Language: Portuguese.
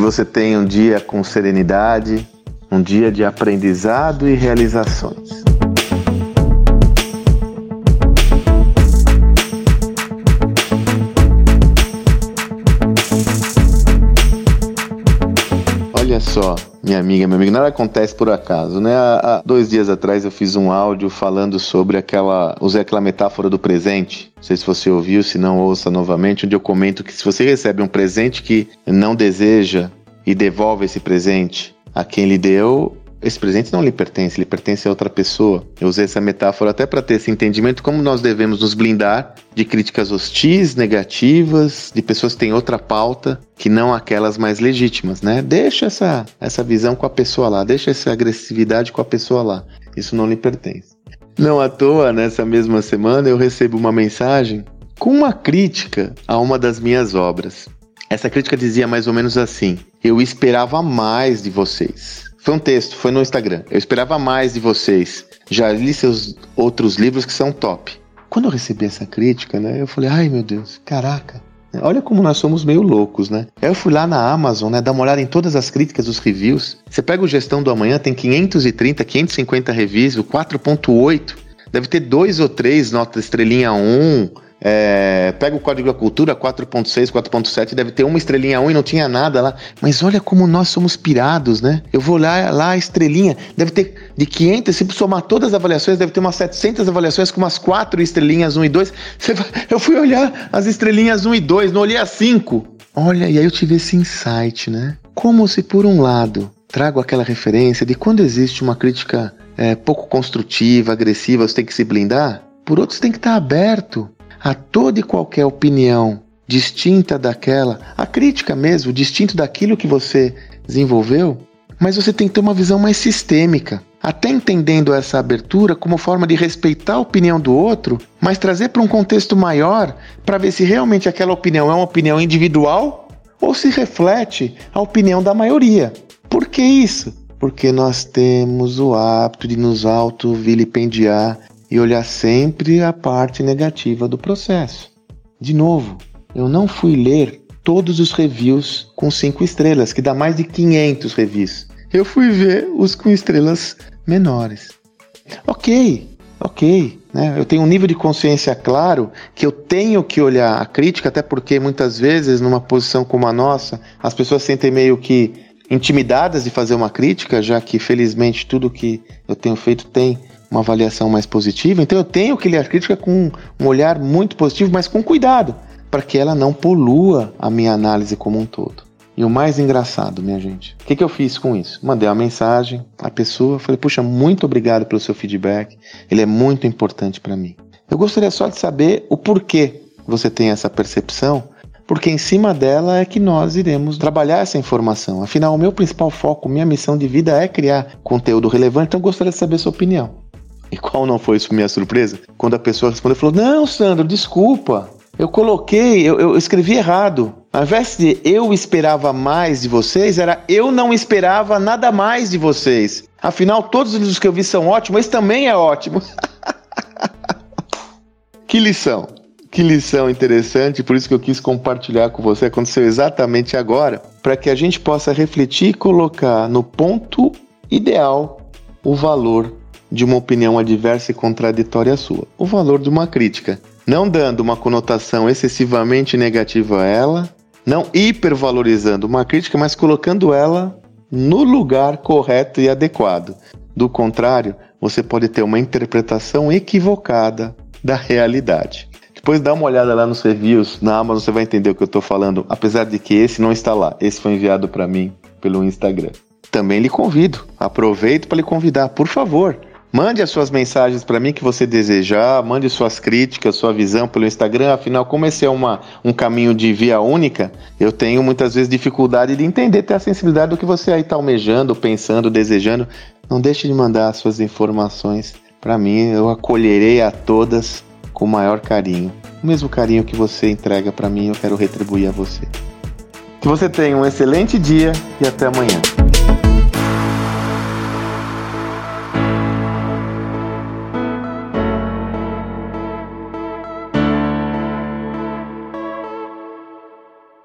você tenha um dia com serenidade, um dia de aprendizado e realizações. Olha só, minha amiga, meu amigo, nada acontece por acaso, né? Há, há, dois dias atrás eu fiz um áudio falando sobre aquela. Usei aquela metáfora do presente. Não sei se você ouviu, se não, ouça novamente, onde eu comento que se você recebe um presente que não deseja e devolve esse presente a quem lhe deu, esse presente não lhe pertence, ele pertence a outra pessoa. Eu usei essa metáfora até para ter esse entendimento como nós devemos nos blindar de críticas hostis, negativas, de pessoas que têm outra pauta que não aquelas mais legítimas, né? Deixa essa essa visão com a pessoa lá, deixa essa agressividade com a pessoa lá. Isso não lhe pertence. Não à toa, nessa mesma semana eu recebo uma mensagem com uma crítica a uma das minhas obras. Essa crítica dizia mais ou menos assim: Eu esperava mais de vocês. Foi um texto, foi no Instagram. Eu esperava mais de vocês. Já li seus outros livros que são top. Quando eu recebi essa crítica, né, eu falei, ai meu Deus, caraca. Olha como nós somos meio loucos, né? Eu fui lá na Amazon, né, dar uma olhada em todas as críticas, os reviews. Você pega o Gestão do Amanhã, tem 530, 550 reviews, o 4.8. Deve ter dois ou três nota estrelinha 1, é, pega o código da cultura 4.6, 4.7, deve ter uma estrelinha 1 e não tinha nada lá. Mas olha como nós somos pirados, né? Eu vou lá, lá a estrelinha, deve ter de 500, se somar todas as avaliações, deve ter umas 700 avaliações com umas 4 estrelinhas 1 e 2. Eu fui olhar as estrelinhas 1 e 2, não olhei as 5. Olha, e aí eu tive esse insight, né? Como se por um lado trago aquela referência de quando existe uma crítica é, pouco construtiva, agressiva, você tem que se blindar, por outro você tem que estar aberto a toda e qualquer opinião distinta daquela, a crítica mesmo, distinto daquilo que você desenvolveu, mas você tem que ter uma visão mais sistêmica. Até entendendo essa abertura como forma de respeitar a opinião do outro, mas trazer para um contexto maior para ver se realmente aquela opinião é uma opinião individual ou se reflete a opinião da maioria. Por que isso? Porque nós temos o hábito de nos auto-vilipendiar e olhar sempre a parte negativa do processo. De novo, eu não fui ler todos os reviews com cinco estrelas, que dá mais de 500 reviews. Eu fui ver os com estrelas menores. Ok, ok. Né? Eu tenho um nível de consciência claro que eu tenho que olhar a crítica, até porque muitas vezes, numa posição como a nossa, as pessoas sentem meio que intimidadas de fazer uma crítica, já que felizmente tudo que eu tenho feito tem uma avaliação mais positiva. Então eu tenho que ler a crítica com um olhar muito positivo, mas com cuidado, para que ela não polua a minha análise como um todo. E o mais engraçado, minha gente, o que, que eu fiz com isso? Mandei uma mensagem à pessoa, falei, puxa, muito obrigado pelo seu feedback, ele é muito importante para mim. Eu gostaria só de saber o porquê você tem essa percepção, porque em cima dela é que nós iremos trabalhar essa informação. Afinal, o meu principal foco, minha missão de vida é criar conteúdo relevante, então eu gostaria de saber sua opinião. E qual não foi minha surpresa? Quando a pessoa respondeu, falou: Não, Sandro, desculpa. Eu coloquei, eu, eu escrevi errado. Ao invés de eu esperava mais de vocês, era eu não esperava nada mais de vocês. Afinal, todos os que eu vi são ótimos, esse também é ótimo. que lição! Que lição interessante, por isso que eu quis compartilhar com você. Aconteceu exatamente agora, para que a gente possa refletir e colocar no ponto ideal o valor de uma opinião adversa e contraditória sua, o valor de uma crítica, não dando uma conotação excessivamente negativa a ela, não hipervalorizando uma crítica, mas colocando ela no lugar correto e adequado. Do contrário, você pode ter uma interpretação equivocada da realidade. Depois dá uma olhada lá nos reviews na Amazon, você vai entender o que eu estou falando, apesar de que esse não está lá. Esse foi enviado para mim pelo Instagram. Também lhe convido, aproveito para lhe convidar, por favor, Mande as suas mensagens para mim que você desejar, mande suas críticas, sua visão pelo Instagram. Afinal, como esse é uma, um caminho de via única, eu tenho muitas vezes dificuldade de entender, ter a sensibilidade do que você aí está almejando, pensando, desejando. Não deixe de mandar suas informações para mim, eu acolherei a todas com o maior carinho. O mesmo carinho que você entrega para mim, eu quero retribuir a você. Que você tenha um excelente dia e até amanhã.